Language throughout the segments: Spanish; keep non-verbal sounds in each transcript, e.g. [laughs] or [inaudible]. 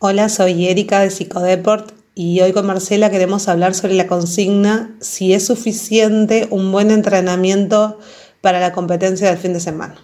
Hola, soy Erika de Psicodeport y hoy con Marcela queremos hablar sobre la consigna si es suficiente un buen entrenamiento para la competencia del fin de semana.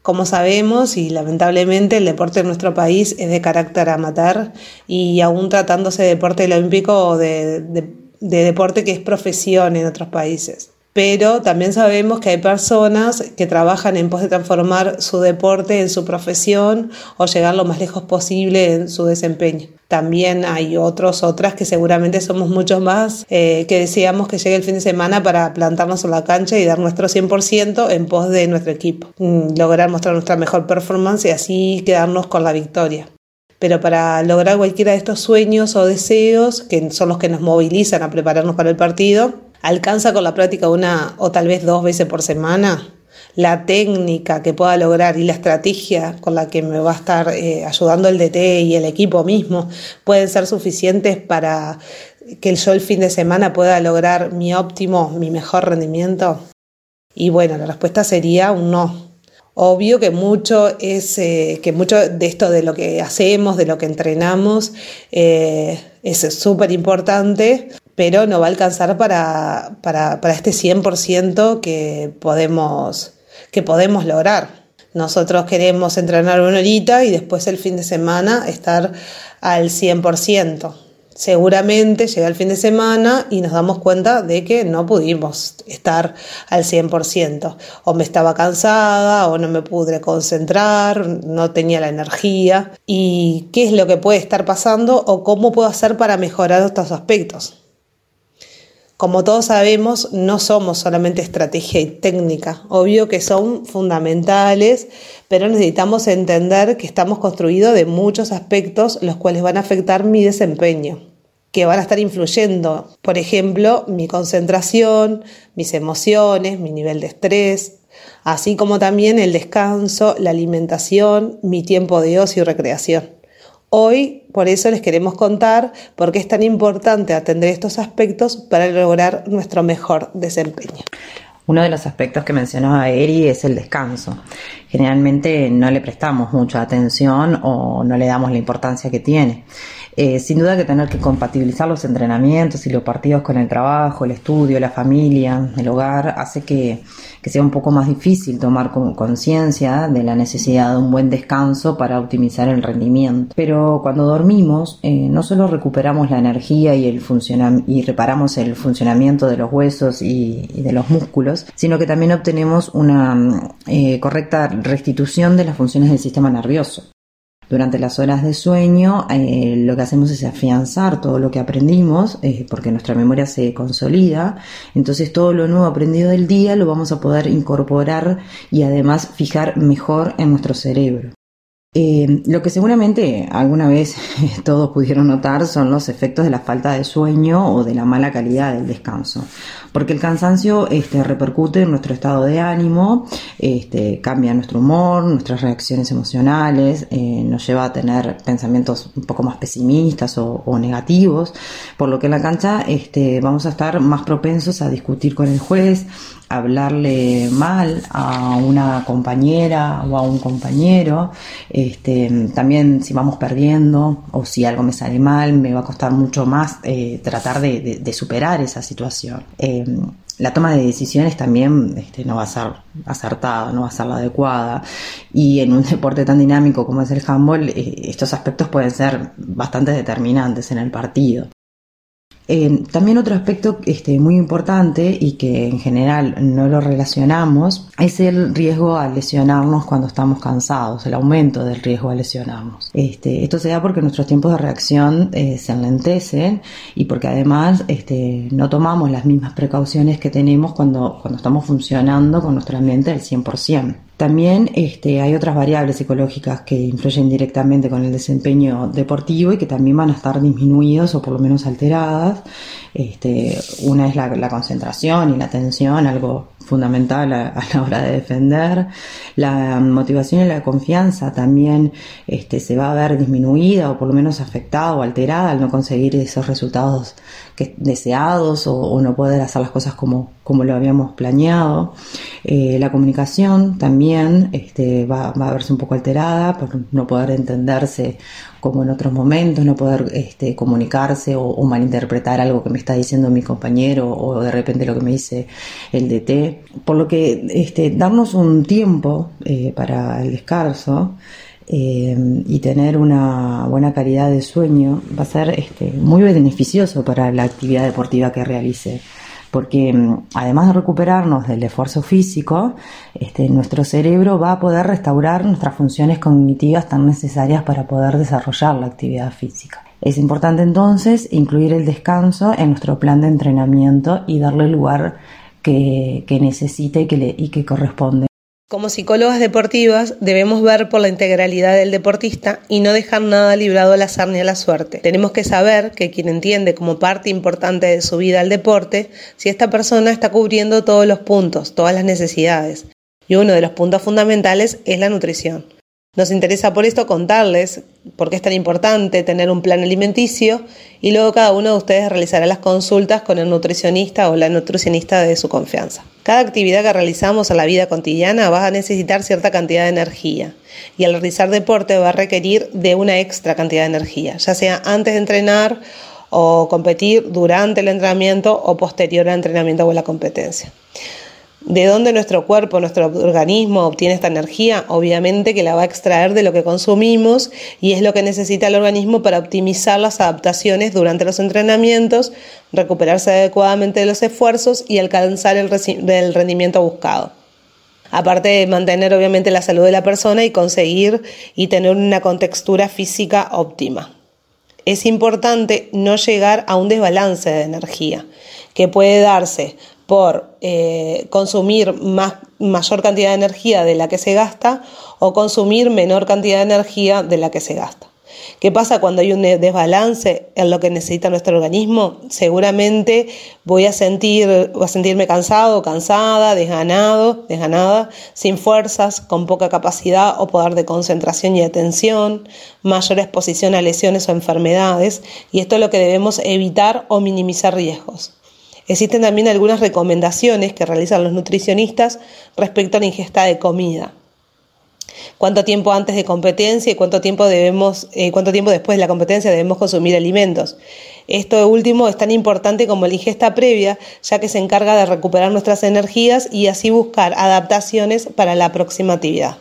Como sabemos y lamentablemente el deporte en nuestro país es de carácter amateur y aún tratándose de deporte olímpico o de, de deporte que es profesión en otros países pero también sabemos que hay personas que trabajan en pos de transformar su deporte en su profesión o llegar lo más lejos posible en su desempeño. También hay otros, otras que seguramente somos muchos más eh, que deseamos que llegue el fin de semana para plantarnos en la cancha y dar nuestro 100% en pos de nuestro equipo, mm, lograr mostrar nuestra mejor performance y así quedarnos con la victoria pero para lograr cualquiera de estos sueños o deseos, que son los que nos movilizan a prepararnos para el partido, alcanza con la práctica una o tal vez dos veces por semana, la técnica que pueda lograr y la estrategia con la que me va a estar eh, ayudando el DT y el equipo mismo pueden ser suficientes para que yo el fin de semana pueda lograr mi óptimo, mi mejor rendimiento? Y bueno, la respuesta sería un no. Obvio que mucho es eh, que mucho de esto de lo que hacemos, de lo que entrenamos, eh, es súper importante, pero no va a alcanzar para, para, para este 100% que podemos, que podemos lograr. Nosotros queremos entrenar una horita y después el fin de semana estar al 100% seguramente llega el fin de semana y nos damos cuenta de que no pudimos estar al 100%. O me estaba cansada, o no me pude concentrar, no tenía la energía. ¿Y qué es lo que puede estar pasando o cómo puedo hacer para mejorar estos aspectos? Como todos sabemos, no somos solamente estrategia y técnica. Obvio que son fundamentales, pero necesitamos entender que estamos construidos de muchos aspectos los cuales van a afectar mi desempeño, que van a estar influyendo, por ejemplo, mi concentración, mis emociones, mi nivel de estrés, así como también el descanso, la alimentación, mi tiempo de ocio y recreación. Hoy, por eso les queremos contar por qué es tan importante atender estos aspectos para lograr nuestro mejor desempeño. Uno de los aspectos que mencionaba Eri es el descanso. Generalmente no le prestamos mucha atención o no le damos la importancia que tiene. Eh, sin duda que tener que compatibilizar los entrenamientos y los partidos con el trabajo, el estudio, la familia, el hogar, hace que, sea un poco más difícil tomar conciencia de la necesidad de un buen descanso para optimizar el rendimiento. Pero cuando dormimos, eh, no solo recuperamos la energía y, el y reparamos el funcionamiento de los huesos y, de los músculos, sino que también obtenemos una eh, correcta restitución de las funciones del sistema nervioso. Durante las horas de sueño eh, lo que hacemos es afianzar todo lo que aprendimos eh, porque nuestra memoria se consolida, entonces todo lo nuevo aprendido del día lo vamos a poder incorporar y además fijar mejor en nuestro cerebro. Eh, lo que seguramente alguna vez [laughs] todos pudieron notar son los efectos de la falta de sueño o de la mala calidad del descanso, porque el cansancio este, repercute en nuestro estado de ánimo, este, cambia nuestro humor, nuestras reacciones emocionales, eh, nos lleva a tener pensamientos un poco más pesimistas o, negativos, por lo que en la cancha este, vamos a estar más propensos a discutir con el juez, hablarle mal a una compañera o a un compañero. Este, también si vamos perdiendo o si algo me sale mal, me va a costar mucho más eh, tratar de, superar esa situación. Eh, la toma de decisiones también este, no va a ser acertada, no va a ser la adecuada. Y en un [laughs] deporte tan dinámico como es el handball, eh, estos aspectos pueden ser bastante determinantes en el partido. Eh, también otro aspecto este, muy importante y que en general no lo relacionamos es el riesgo a lesionarnos cuando estamos cansados, el aumento del riesgo a lesionarnos. Este, esto se da porque nuestros tiempos de reacción eh, se enlentecen y porque además este, no tomamos las mismas precauciones que tenemos cuando, cuando estamos funcionando con nuestro ambiente al 100%. También este, hay otras variables psicológicas que influyen directamente con el desempeño deportivo y que también van a estar disminuidas o por lo menos alteradas. Este, una es la, concentración y la atención, algo fundamental a, la hora de defender. La motivación y la confianza también este, se va a ver disminuida o por lo menos afectada o alterada al no conseguir esos resultados deseados o, o no poder hacer las cosas como como lo habíamos planeado. Eh, la comunicación también este, va, a verse un poco alterada por no poder entenderse como en otros momentos, no poder este, comunicarse o, malinterpretar algo que me está diciendo mi compañero o de repente lo que me dice el DT. Por lo que este, darnos un tiempo eh, para el descanso eh, y tener una buena calidad de sueño va a ser este, muy beneficioso para la actividad deportiva que realice porque mm, además de recuperarnos del esfuerzo físico, este, nuestro cerebro va a poder restaurar nuestras funciones cognitivas tan necesarias para poder desarrollar la actividad física. Es importante entonces incluir el descanso en nuestro plan de entrenamiento y darle lugar que, necesite y que, y que corresponde. Como psicólogas deportivas debemos ver por la integralidad del deportista y no dejar nada librado al azar ni a la suerte. Tenemos que saber que quien entiende como parte importante de su vida el deporte, si esta persona está cubriendo todos los puntos, todas las necesidades. Y uno de los puntos fundamentales es la nutrición. Nos interesa por esto contarles por qué es tan importante tener un plan alimenticio y luego cada uno de ustedes realizará las consultas con el nutricionista o la nutricionista de su confianza. Cada actividad que realizamos en la vida cotidiana va a necesitar cierta cantidad de energía y al realizar deporte va a requerir de una extra cantidad de energía, ya sea antes de entrenar o competir durante el entrenamiento o posterior al entrenamiento o la competencia. ¿De dónde nuestro cuerpo, nuestro organismo obtiene esta energía? Obviamente que la va a extraer de lo que consumimos y es lo que necesita el organismo para optimizar las adaptaciones durante los entrenamientos, recuperarse adecuadamente de los esfuerzos y alcanzar el, rendimiento buscado. Aparte de mantener obviamente la salud de la persona y conseguir y tener una contextura física óptima. Es importante no llegar a un desbalance de energía que puede darse por eh, consumir más, mayor cantidad de energía de la que se gasta o consumir menor cantidad de energía de la que se gasta. ¿Qué pasa cuando hay un desbalance en lo que necesita nuestro organismo? Seguramente voy a sentir, a sentirme cansado, cansada, desganado, desganada, sin fuerzas, con poca capacidad o poder de concentración y atención, mayor exposición a lesiones o enfermedades, y esto es lo que debemos evitar o minimizar riesgos. Existen también algunas recomendaciones que realizan los nutricionistas respecto a la ingesta de comida. Cuánto tiempo antes de competencia y cuánto tiempo debemos, eh, cuánto tiempo después de la competencia debemos consumir alimentos. Esto último es tan importante como la ingesta previa, ya que se encarga de recuperar nuestras energías y así buscar adaptaciones para la próxima actividad.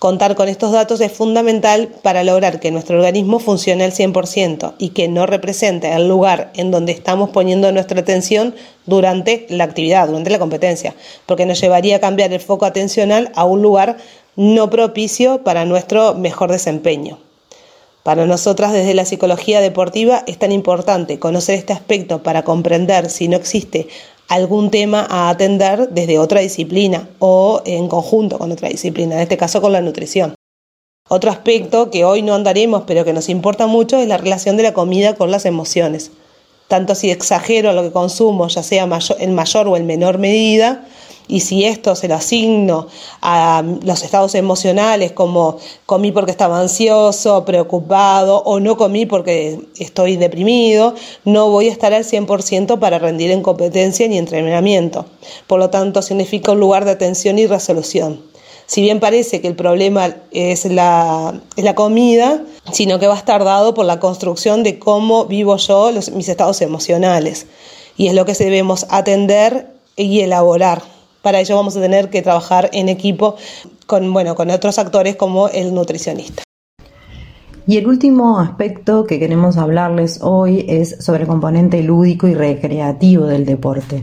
Contar con estos datos es fundamental para lograr que nuestro organismo funcione al 100% y que no represente el lugar en donde estamos poniendo nuestra atención durante la actividad, durante la competencia, porque nos llevaría a cambiar el foco atencional a un lugar no propicio para nuestro mejor desempeño. Para nosotras desde la psicología deportiva es tan importante conocer este aspecto para comprender si no existe algún tema a atender desde otra disciplina o en conjunto con otra disciplina, en este caso con la nutrición. Otro aspecto que hoy no andaremos pero que nos importa mucho es la relación de la comida con las emociones. Tanto si exagero lo que consumo, ya sea en mayor o en menor medida, y si esto se lo asigno a los estados emocionales como comí porque estaba ansioso, preocupado o no comí porque estoy deprimido, no voy a estar al 100% para rendir en competencia ni entrenamiento. Por lo tanto, significa un lugar de atención y resolución. Si bien parece que el problema es la, la comida, sino que va a estar dado por la construcción de cómo vivo yo mis estados emocionales. Y es lo que debemos atender y elaborar. Para ello vamos a tener que trabajar en equipo con, bueno, con otros actores como el nutricionista. Y el último aspecto que queremos hablarles hoy es sobre el componente lúdico y recreativo del deporte.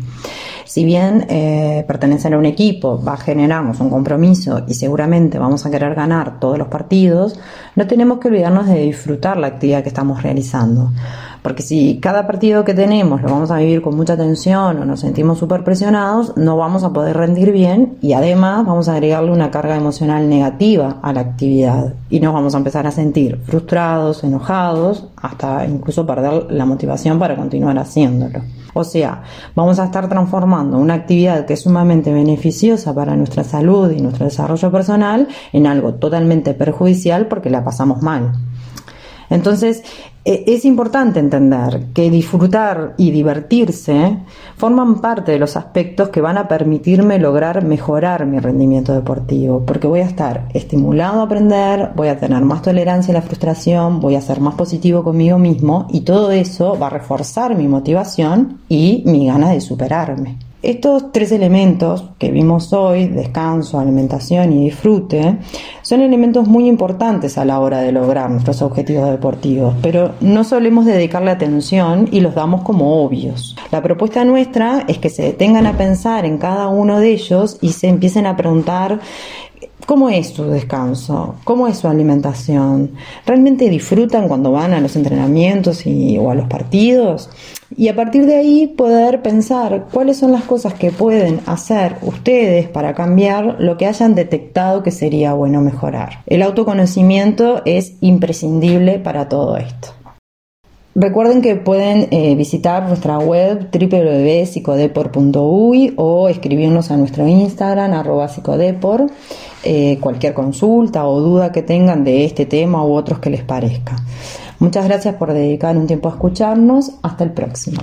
Si bien eh, pertenecer a un equipo va a generarnos un compromiso y seguramente vamos a querer ganar todos los partidos, no tenemos que olvidarnos de disfrutar la actividad que estamos realizando. Porque si cada partido que tenemos lo vamos a vivir con mucha tensión o nos sentimos súper presionados, no vamos a poder rendir bien y además vamos a agregarle una carga emocional negativa a la actividad y nos vamos a empezar a sentir frustrados, enojados, hasta incluso perder la motivación para continuar haciéndolo. O sea, vamos a estar transformando una actividad que es sumamente beneficiosa para nuestra salud y nuestro desarrollo personal en algo totalmente perjudicial porque la pasamos mal. Entonces, e, es importante entender que disfrutar y divertirse forman parte de los aspectos que van a permitirme lograr mejorar mi rendimiento deportivo, porque voy a estar estimulado a aprender, voy a tener más tolerancia a la frustración, voy a ser más positivo conmigo mismo y todo eso va a reforzar mi motivación y mi ganas de superarme. Estos tres elementos que vimos hoy, descanso, alimentación y disfrute, son elementos muy importantes a la hora de lograr nuestros objetivos deportivos, pero no solemos dedicarle atención y los damos como obvios. La propuesta nuestra es que se detengan a pensar en cada uno de ellos y se empiecen a preguntar ¿Cómo es su descanso? ¿Cómo es su alimentación? ¿Realmente disfrutan cuando van a los entrenamientos o a los partidos? Y a partir de ahí poder pensar cuáles son las cosas que pueden hacer ustedes para cambiar lo que hayan detectado que sería bueno mejorar. El autoconocimiento es imprescindible para todo esto. Recuerden que pueden eh, visitar nuestra web www.psicodepor.uy o escribirnos a nuestro Instagram arroba psicodepor eh, cualquier consulta o duda que tengan de este tema u otros que les parezca. Muchas gracias por dedicar un tiempo a escucharnos. Hasta el próximo.